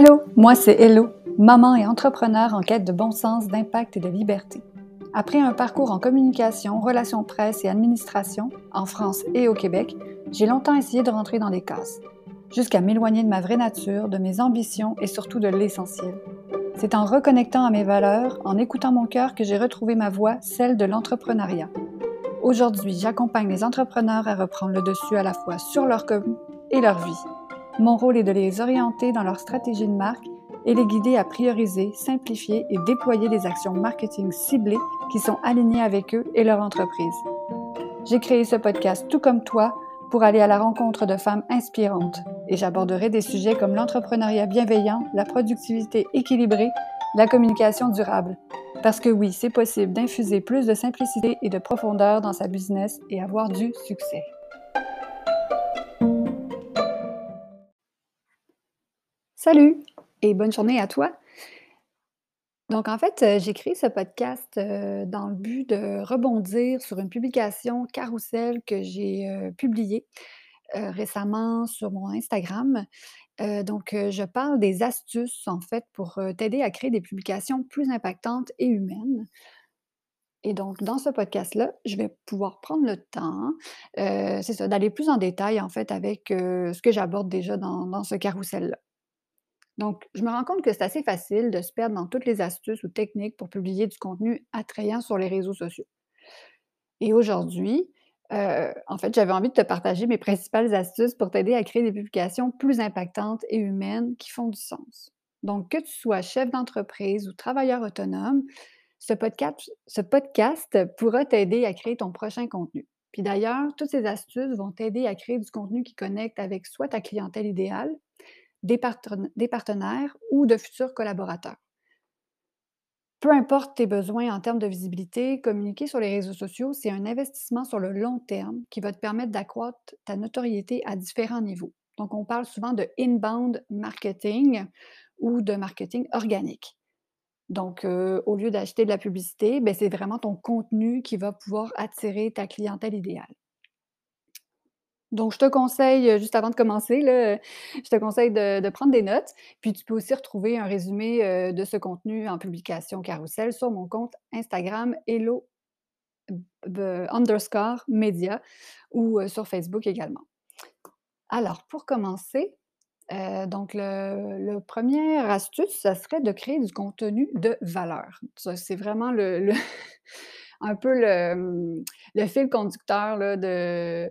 Hello, moi c'est Hello, maman et entrepreneur en quête de bon sens, d'impact et de liberté. Après un parcours en communication, relations presse et administration, en France et au Québec, j'ai longtemps essayé de rentrer dans des cases, jusqu'à m'éloigner de ma vraie nature, de mes ambitions et surtout de l'essentiel. C'est en reconnectant à mes valeurs, en écoutant mon cœur que j'ai retrouvé ma voie, celle de l'entrepreneuriat. Aujourd'hui, j'accompagne les entrepreneurs à reprendre le dessus à la fois sur leur com et leur vie mon rôle est de les orienter dans leur stratégie de marque et les guider à prioriser, simplifier et déployer des actions marketing ciblées qui sont alignées avec eux et leur entreprise. J'ai créé ce podcast tout comme toi pour aller à la rencontre de femmes inspirantes et j'aborderai des sujets comme l'entrepreneuriat bienveillant, la productivité équilibrée, la communication durable. Parce que oui, c'est possible d'infuser plus de simplicité et de profondeur dans sa business et avoir du succès. Salut et bonne journée à toi. Donc en fait, euh, j'ai créé ce podcast euh, dans le but de rebondir sur une publication carousel que j'ai euh, publiée récemment sur mon Instagram. donc je parle des astuces en fait pour t'aider à créer des publications plus impactantes et humaines. Et donc, dans ce podcast-là, je vais pouvoir prendre le temps, c'est ça, d'aller plus en détail en fait avec ce que j'aborde déjà dans, dans ce carrousel-là. Donc, je me rends compte que c'est assez facile de se perdre dans toutes les astuces ou techniques pour publier du contenu attrayant sur les réseaux sociaux. Et aujourd'hui, euh, en fait, j'avais envie de te partager mes principales astuces pour t'aider à créer des publications plus impactantes et humaines qui font du sens. Donc, que tu sois chef d'entreprise ou travailleur autonome, ce podcast, ce podcast pourra t'aider à créer ton prochain contenu. Puis d'ailleurs, toutes ces astuces vont t'aider à créer du contenu qui connecte avec soit ta clientèle idéale, des, partenaires ou de futurs collaborateurs. Peu importe tes besoins en termes de visibilité, communiquer sur les réseaux sociaux, c'est un investissement sur le long terme qui va te permettre d'accroître ta notoriété à différents niveaux. Donc, on parle souvent de inbound marketing ou de marketing organique. Donc, euh, au lieu d'acheter de la publicité, ben, c'est vraiment ton contenu qui va pouvoir attirer ta clientèle idéale. Donc, je te conseille, juste avant de commencer, là, je te conseille de, prendre des notes. Puis, tu peux aussi retrouver un résumé de ce contenu en publication carousel sur mon compte Instagram Hello underscore média ou sur Facebook également. Alors, pour commencer, donc, le, première astuce, ça serait de créer du contenu de valeur. c'est vraiment le, un peu le, fil conducteur de,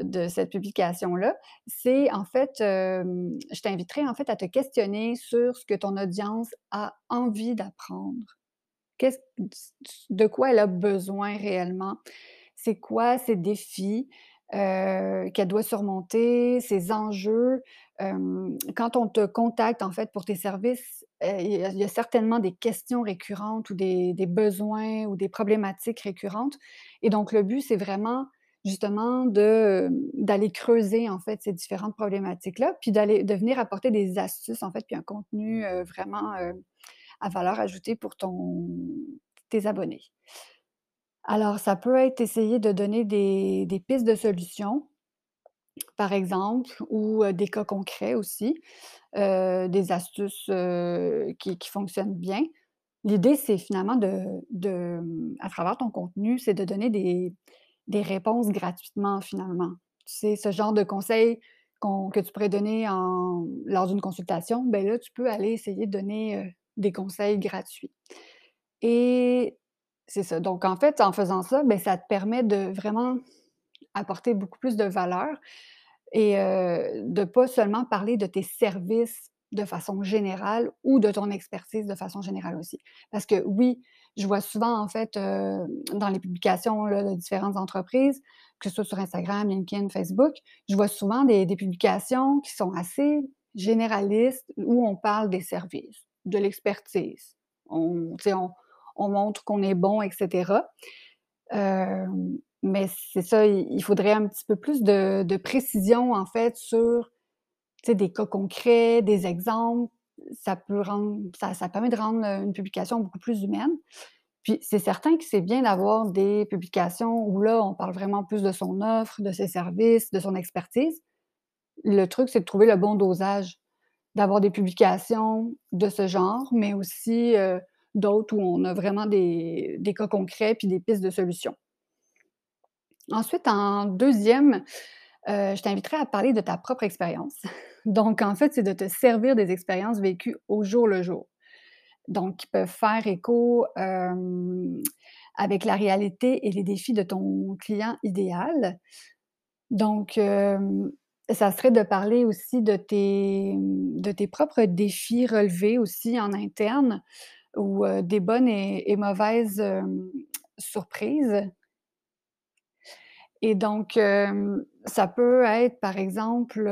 de cette publication-là, c'est en fait, je t'inviterai en fait à te questionner sur ce que ton audience a envie d'apprendre. de quoi elle a besoin réellement? C'est quoi ses défis qu'elle doit surmonter, ses enjeux? quand on te contacte en fait pour tes services, il y, a certainement des questions récurrentes ou des besoins ou des problématiques récurrentes. Et donc, le but, c'est vraiment justement d'aller creuser en fait ces différentes problématiques-là, puis d'aller de venir apporter des astuces en fait, puis un contenu vraiment à valeur ajoutée pour ton tes abonnés. Alors, ça peut être essayer de donner des, pistes de solutions, par exemple, ou des cas concrets aussi, des astuces qui, qui, fonctionnent bien. L'idée, c'est finalement de, de, à travers ton contenu, c'est de donner des, des réponses gratuitement finalement. C'est ce genre de conseils que tu pourrais donner lors d'une consultation, ben là, tu peux aller essayer de donner des conseils gratuits. Et c'est ça. Donc, en fait, en faisant ça, ben, ça te permet de vraiment apporter beaucoup plus de valeur et de ne pas seulement parler de tes services de façon générale ou de ton expertise de façon générale aussi. Parce que oui, je vois souvent, en fait, dans les publications de différentes entreprises, que ce soit sur Instagram, LinkedIn, Facebook, je vois souvent des, publications qui sont assez généralistes où on parle des services, de l'expertise. On, on, montre qu'on est bon, etc. mais c'est ça, il, faudrait un petit peu plus de précision, en fait, sur des cas concrets, des exemples, ça peut rendre, ça, permet de rendre une publication beaucoup plus humaine. Puis c'est certain que c'est bien d'avoir des publications où là, on parle vraiment plus de son offre, de ses services, de son expertise. Le truc, c'est de trouver le bon dosage. d'avoir des publications de ce genre, mais aussi, heu, d'autres où on a vraiment des des cas concrets puis des pistes de solutions. Ensuite, en deuxième, heu, je t'inviterais à parler de ta propre expérience. Donc en fait, c'est de te servir des expériences vécues au jour le jour. Donc qui peuvent faire écho, hem, avec la réalité et les défis de ton client idéal. Donc, hem, ça serait de parler aussi de tes, propres défis relevés aussi en interne ou, des bonnes et mauvaises, surprises. Et donc, ça peut être par exemple,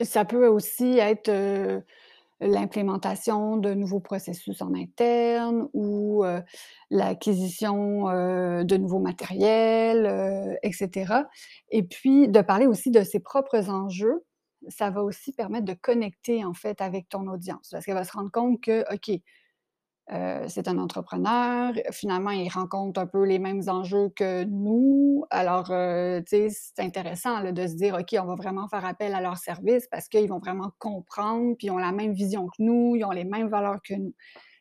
ça peut aussi être, l'implémentation de nouveaux processus en interne ou, l'acquisition, de nouveaux matériels, heu, et cetera. Et puis de parler aussi de ses propres enjeux, ça va aussi permettre de connecter en fait avec ton audience. Parce qu'elle va se rendre compte que, OK, Heu, c'est un entrepreneur, finalement, il rencontre un peu les mêmes enjeux que nous. Alors, heu, tu sais, c'est intéressant de se dire: «OK, on va vraiment faire appel à leurs services parce qu'ils vont vraiment comprendre, puis ils ont la même vision que nous, ils ont les mêmes valeurs que nous».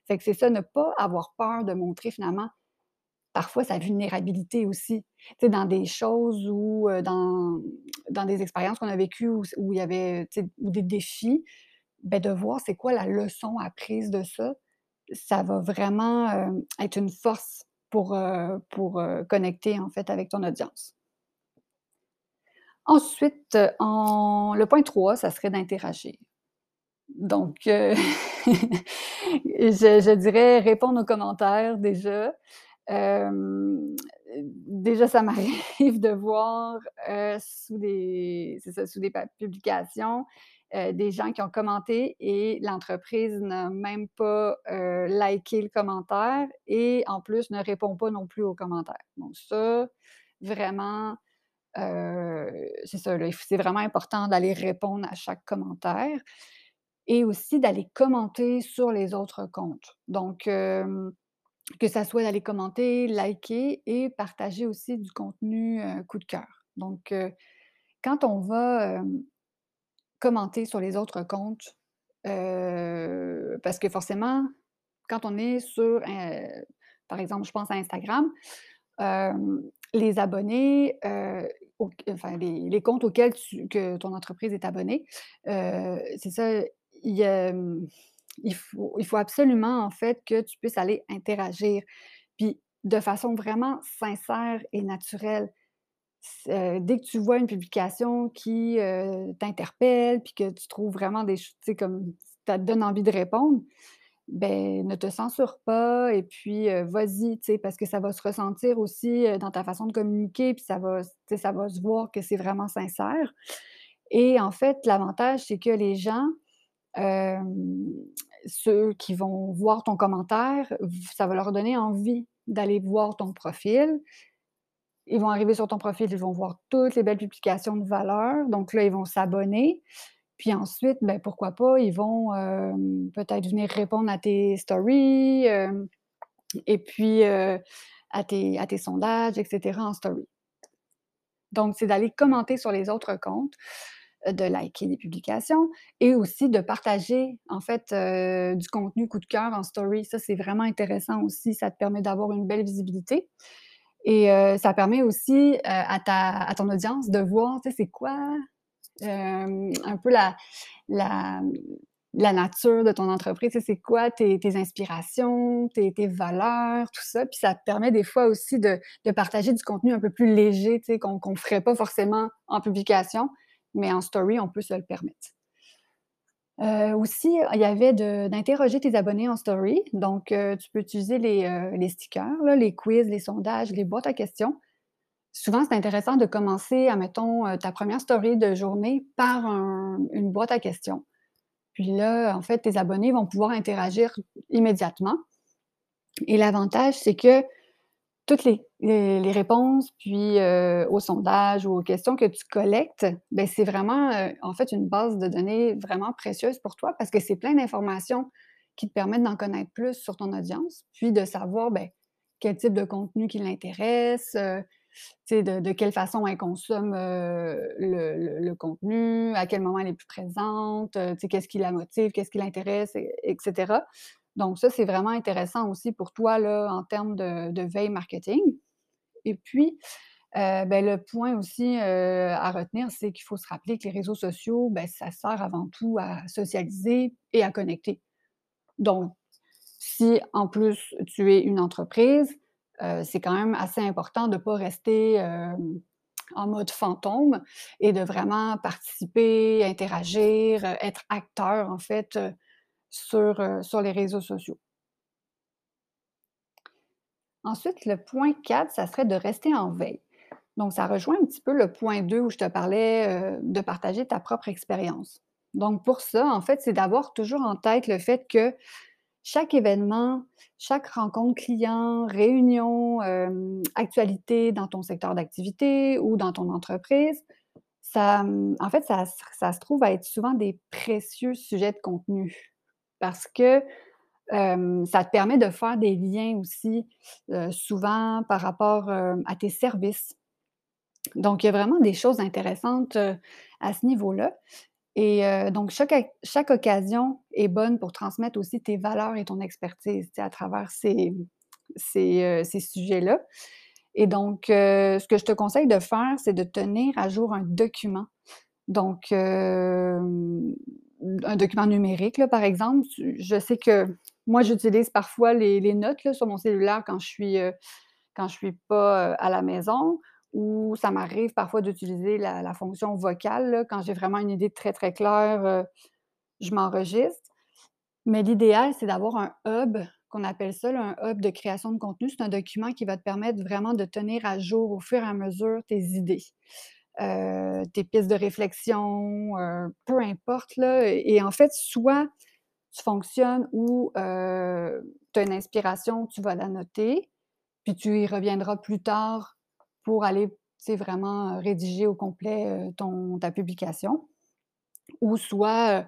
Fait que c'est ça, ne pas avoir peur de montrer finalement, parfois sa vulnérabilité aussi. Tu sais, dans des choses où, heu, dans dans des expériences qu'on a vécues où où il y avait, ou des défis, ben de voir c'est quoi la leçon apprise de ça ça va vraiment, heu, être une force pour, heu, pour, heu, connecter, en fait, avec ton audience. Ensuite, le point 3, ça serait d'interagir. Donc, je dirais répondre aux commentaires déjà. Déjà, ça m'arrive de voir, sous des ça, sous des publications, heu, des gens qui ont commenté et l'entreprise n'a même pas, heu, liké le commentaire et en plus ne répond pas non plus aux commentaires. Donc ça, vraiment, heu, c'est ça c'est vraiment important d'aller répondre à chaque commentaire et aussi d'aller commenter sur les autres comptes. Donc, que ça soit d'aller commenter, liker et partager aussi du contenu, coup de cœur. Donc, quand on va, commenter sur les autres comptes, heu, parce que forcément, quand on est sur, heu, par exemple, je pense à Instagram, hem, les abonnés, enfin les comptes auxquels tu que ton entreprise est abonnée, c'est ça, il, il faut il faut absolument en fait que tu puisses aller interagir, puis de façon vraiment sincère et naturelle. Heu, dès que tu vois une publication qui, heu, t'interpelle, puis que tu trouves vraiment des ch tu sais comme ça te donne envie de répondre, ben ne te censure pas et puis, heu, vas-y, parce que ça va se ressentir aussi, dans ta façon de communiquer, puis ça va ça va se voir que c'est vraiment sincère et en fait, l'avantage, c'est que les gens, ceux qui vont voir ton commentaire, ça va leur donner envie d'aller voir ton profil. Ils vont arriver sur ton profil, ils vont voir toutes les belles publications de valeur, donc là, ils vont s'abonner. Puis ensuite, ben, pourquoi pas, ils vont, hem, peut-être venir répondre à tes stories, hem et puis, heu, à tes à tes sondages et cetera en story. Donc c'est d'aller commenter sur les autres comptes, de liker des publications et aussi de partager en fait, du contenu coup de cœur en story. Ça, c'est vraiment intéressant aussi, ça te permet d'avoir une belle visibilité et heu, ça permet aussi, heu, à ton audience de voir, tu sais, c'est quoi, hem, un peu la nature de ton entreprise. Tu sais, c'est quoi tes tes inspirations, tes valeurs, tout ça. Puis ça permet des fois aussi de partager du contenu un peu plus léger, tu sais, qu'on qu'on ferait pas forcément en publication, mais en story, on peut se le permettre. Heu, aussi, il y avait d'interroger tes abonnés en story. Donc, heu, tu peux utiliser les, les stickers, les quiz, les sondages, les boîtes à questions. Souvent, c'est intéressant de commencer, admettons, ta première story de journée par un une boîte à questions. Puis là, en fait, tes abonnés vont pouvoir interagir immédiatement et l'avantage, c'est que toutes les réponses, puis, heu, aux sondages ou aux questions que tu collectes, beh, c'est vraiment, heu, en fait, une base de données vraiment précieuse pour toi parce que c'est plein d'informations qui te permettent d'en connaître plus sur ton audience, puis de savoir, beh, quel type de contenu qui l'intéresse, heu, de, de quelle façon elle consomme le, le, contenu, à quel moment elle est plus présente, qu'est-ce qui la motive, qu'est-ce qui l'intéresse, etc. Donc, ça, c'est vraiment intéressant aussi pour toi là, en termes de, veille marketing. Et puis, euh, ben, le point aussi euh, à retenir, c'est qu'il faut se rappeler que les réseaux sociaux, ben, ça sert avant tout à socialiser et à connecter. Donc, si en plus tu es une entreprise, euh, c'est quand même assez important de ne pas rester en mode fantôme et de vraiment participer, interagir, être acteur en fait sur, sur les réseaux sociaux. Ensuite, le point 4, ça serait de rester en veille. Donc, ça rejoint un petit peu le point 2 où je te parlais euh, de partager ta propre expérience. Donc, pour ça, en fait, c'est d'avoir toujours en tête le fait que chaque événement, chaque rencontre client, réunion, euh, actualité dans ton secteur d'activité ou dans ton entreprise, ça, en fait, ça, se trouve à être souvent des précieux sujets de contenu parce que ça te permet de faire des liens aussi, souvent par rapport à tes services. Donc, il y a vraiment des choses intéressantes à ce niveau-là. Et donc, chaque, chaque, occasion est bonne pour transmettre aussi tes valeurs et ton expertise à travers ces, ces, ces sujets-là. Et donc, ce que je te conseille de faire, c'est de tenir à jour un document. Donc, un document numérique, par exemple. Je sais que moi, j'utilise parfois les, notes sur mon cellulaire quand je suis, quand je suis pas à la maison ou ça m'arrive parfois d'utiliser la, fonction vocale. quand j'ai vraiment une idée très, très claire, euh, je m'enregistre. Mais l'idéal, c'est d'avoir un hub, qu'on appelle ça un hub de création de contenu. C'est un document qui va te permettre vraiment de tenir à jour au fur et à mesure tes idées, euh, tes pistes de réflexion, euh, peu importe. Là. Et en fait, soit tu fonctionnes ou tu as une inspiration, tu vas la noter, puis tu y reviendras plus tard pour aller vraiment rédiger au complet ton, ta publication. Ou soit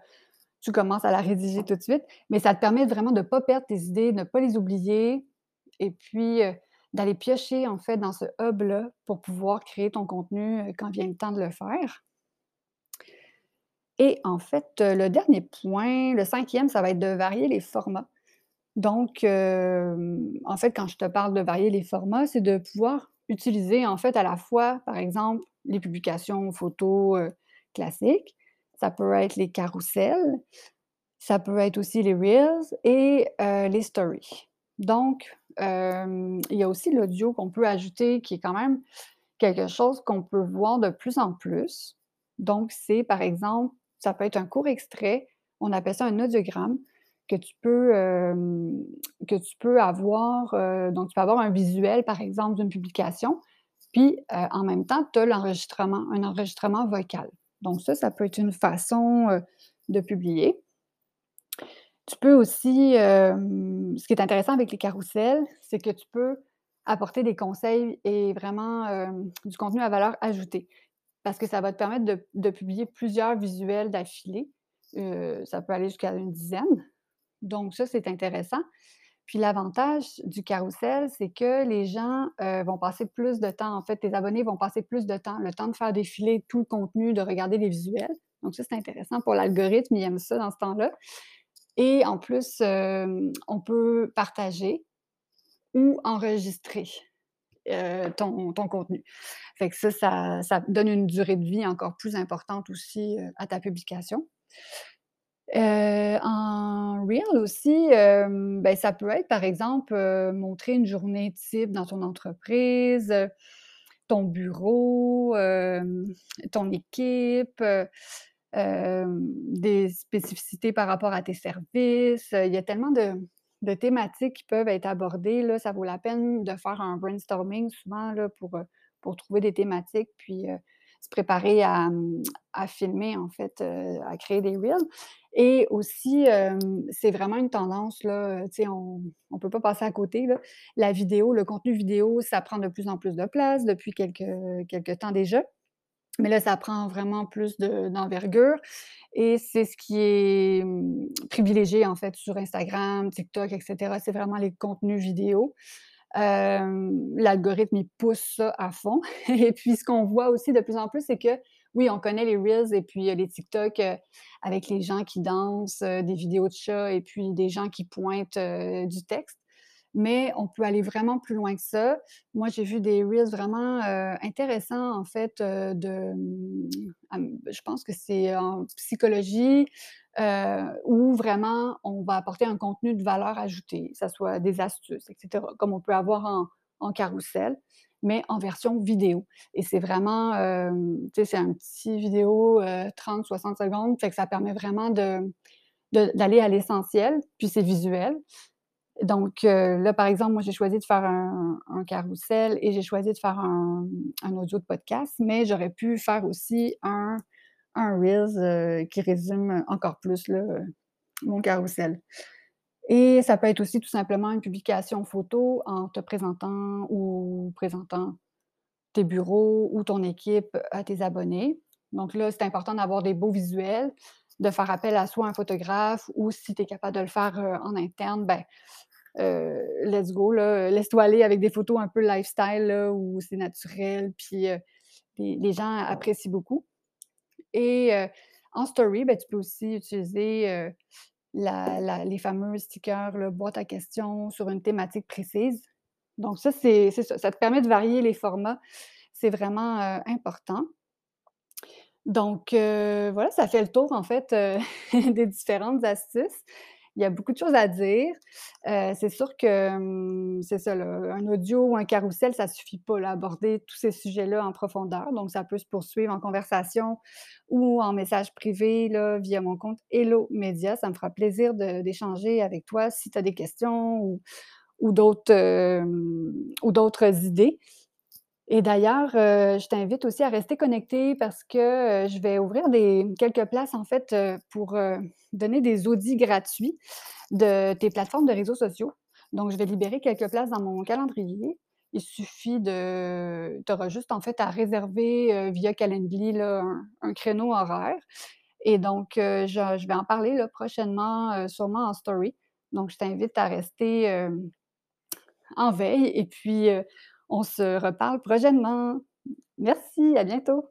tu commences à la rédiger tout de suite, mais ça te permet vraiment de ne pas perdre tes idées, de ne pas les oublier, et puis d'aller piocher en fait dans ce hub-là pour pouvoir créer ton contenu quand vient le temps de le faire. Et en fait, le dernier point, le cinquième, ça va être de varier les formats. Donc, en fait, quand je te parle de varier les formats, c'est de pouvoir utiliser en fait à la fois, par exemple, les publications photos euh, classiques, ça peut être les carousels, ça peut être aussi les reels et euh, les stories. Donc, il y a aussi l'audio qu'on peut ajouter qui est quand même quelque chose qu'on peut voir de plus en plus. Donc, c'est par exemple, ça peut être un court extrait, on appelle ça un audiogramme que tu peux, que tu peux avoir. donc, tu peux avoir un visuel, par exemple, d'une publication, puis en même temps, tu as l'enregistrement, un enregistrement vocal. Donc, ça, ça peut être une façon de publier. Tu peux aussi, ce qui est intéressant avec les carousels, c'est que tu peux apporter des conseils et vraiment du contenu à valeur ajoutée. Parce que ça va te permettre de, publier plusieurs visuels d'affilée. ça peut aller jusqu'à une dizaine. Donc, ça, c'est intéressant. Puis l'avantage du carrousel, c'est que les gens vont passer plus de temps, en fait, tes abonnés vont passer plus de temps, le temps de faire défiler tout le contenu, de regarder les visuels. Donc ça, c'est intéressant pour l'algorithme, il aime ça dans ce temps-là. Et en plus, on peut partager ou enregistrer ton, contenu. Fait que ça, ça, donne une durée de vie encore plus importante aussi à ta publication. En Reel aussi, ben, ça peut être, par exemple, montrer une journée type dans ton entreprise, ton bureau, ton équipe, des spécificités par rapport à tes services. Il y a tellement de thématiques qui peuvent être abordées, là. Ça vaut la peine de faire un brainstorming souvent, pour, trouver des thématiques, puis, se préparer à, à filmer, en fait, à créer des reels. Et aussi, c'est vraiment une tendance, là, on ne peut pas passer à côté. La vidéo, le contenu vidéo, ça prend de plus en plus de place depuis quelques, quelques temps déjà. Mais là, ça prend vraiment plus d'envergure. et c'est ce qui est privilégié, en fait, sur Instagram, TikTok, etc. C'est vraiment les contenus vidéo. L'algorithme, il pousse ça à fond et puis ce qu'on voit aussi de plus en plus, c'est que, oui, on connaît les reels et puis, heu, les TikTok, heu, avec les gens qui dansent, heu, des vidéos de chats et puis des gens qui pointent, du texte. Mais on peut aller vraiment plus loin que ça. Moi, j'ai vu des reels vraiment, heu, intéressants en fait, heu, de, hem, je pense que c'est en psychologie, heu, où vraiment on va apporter un contenu de valeur ajoutée, que ça soit des astuces et cetera, comme on peut avoir en en carrousel, mais en version vidéo et c'est vraiment, hem, tu sais, c'est un petit vidéo, heu, 30-60 secondes, fait que ça permet vraiment de d'aller à l'essentiel, puis c'est visuel. Donc, heu, là, par exemple, moi, j'ai choisi de faire un un carrousel et j'ai choisi de faire un audio de podcast, mais j'aurais pu faire aussi un un reels, heu, qui résume encore plus mon carrousel et ça peut être aussi tout simplement une publication photo en te présentant ou présentant tes bureaux ou ton équipe à tes abonnés. Donc là, c'est important d'avoir des beaux visuels, de faire appel à soit un photographe ou si tu es capable de le faire, heu, en interne, ben, heu, let's go laisse-toi aller avec des photos un peu lifestyle là, où c'est naturel, puis, heu, les gens apprécient beaucoup et en story, ben, tu peux aussi utiliser, la les fameux stickers là, boîte à questions sur une thématique précise. Donc ça, c'est ça, ça te permet de varier les formats. C'est vraiment, important. Donc heu, voilà, ça fait le tour en fait, heu, des différentes astuces. Il y a beaucoup de choses à dire. Heu, c'est sûr que, hem, c'est ça un audio ou un carrousel, ça suffit pas à aborder tous ces sujets-là en profondeur. Donc ça peut se poursuivre en conversation ou en message privé là, via mon compte Hello Média. Ça me fera plaisir d'échanger avec toi si tu as des questions ou d'autres, ou d'autres idées. Et d'ailleurs, heu, je t'invite aussi à rester connecté parce que, heu, je vais ouvrir quelques places en fait, heu, pour, donner des audits gratuits de tes plateformes de réseaux sociaux. Donc je vais libérer quelques places dans mon calendrier. Il suffit de tu auras juste en fait à réserver, via Calendly un créneau horaire et donc je vais en parler prochainement, sûrement en story. Donc je t'invite à rester, en veille et puis, on se reparle prochainement. Merci, à bientôt.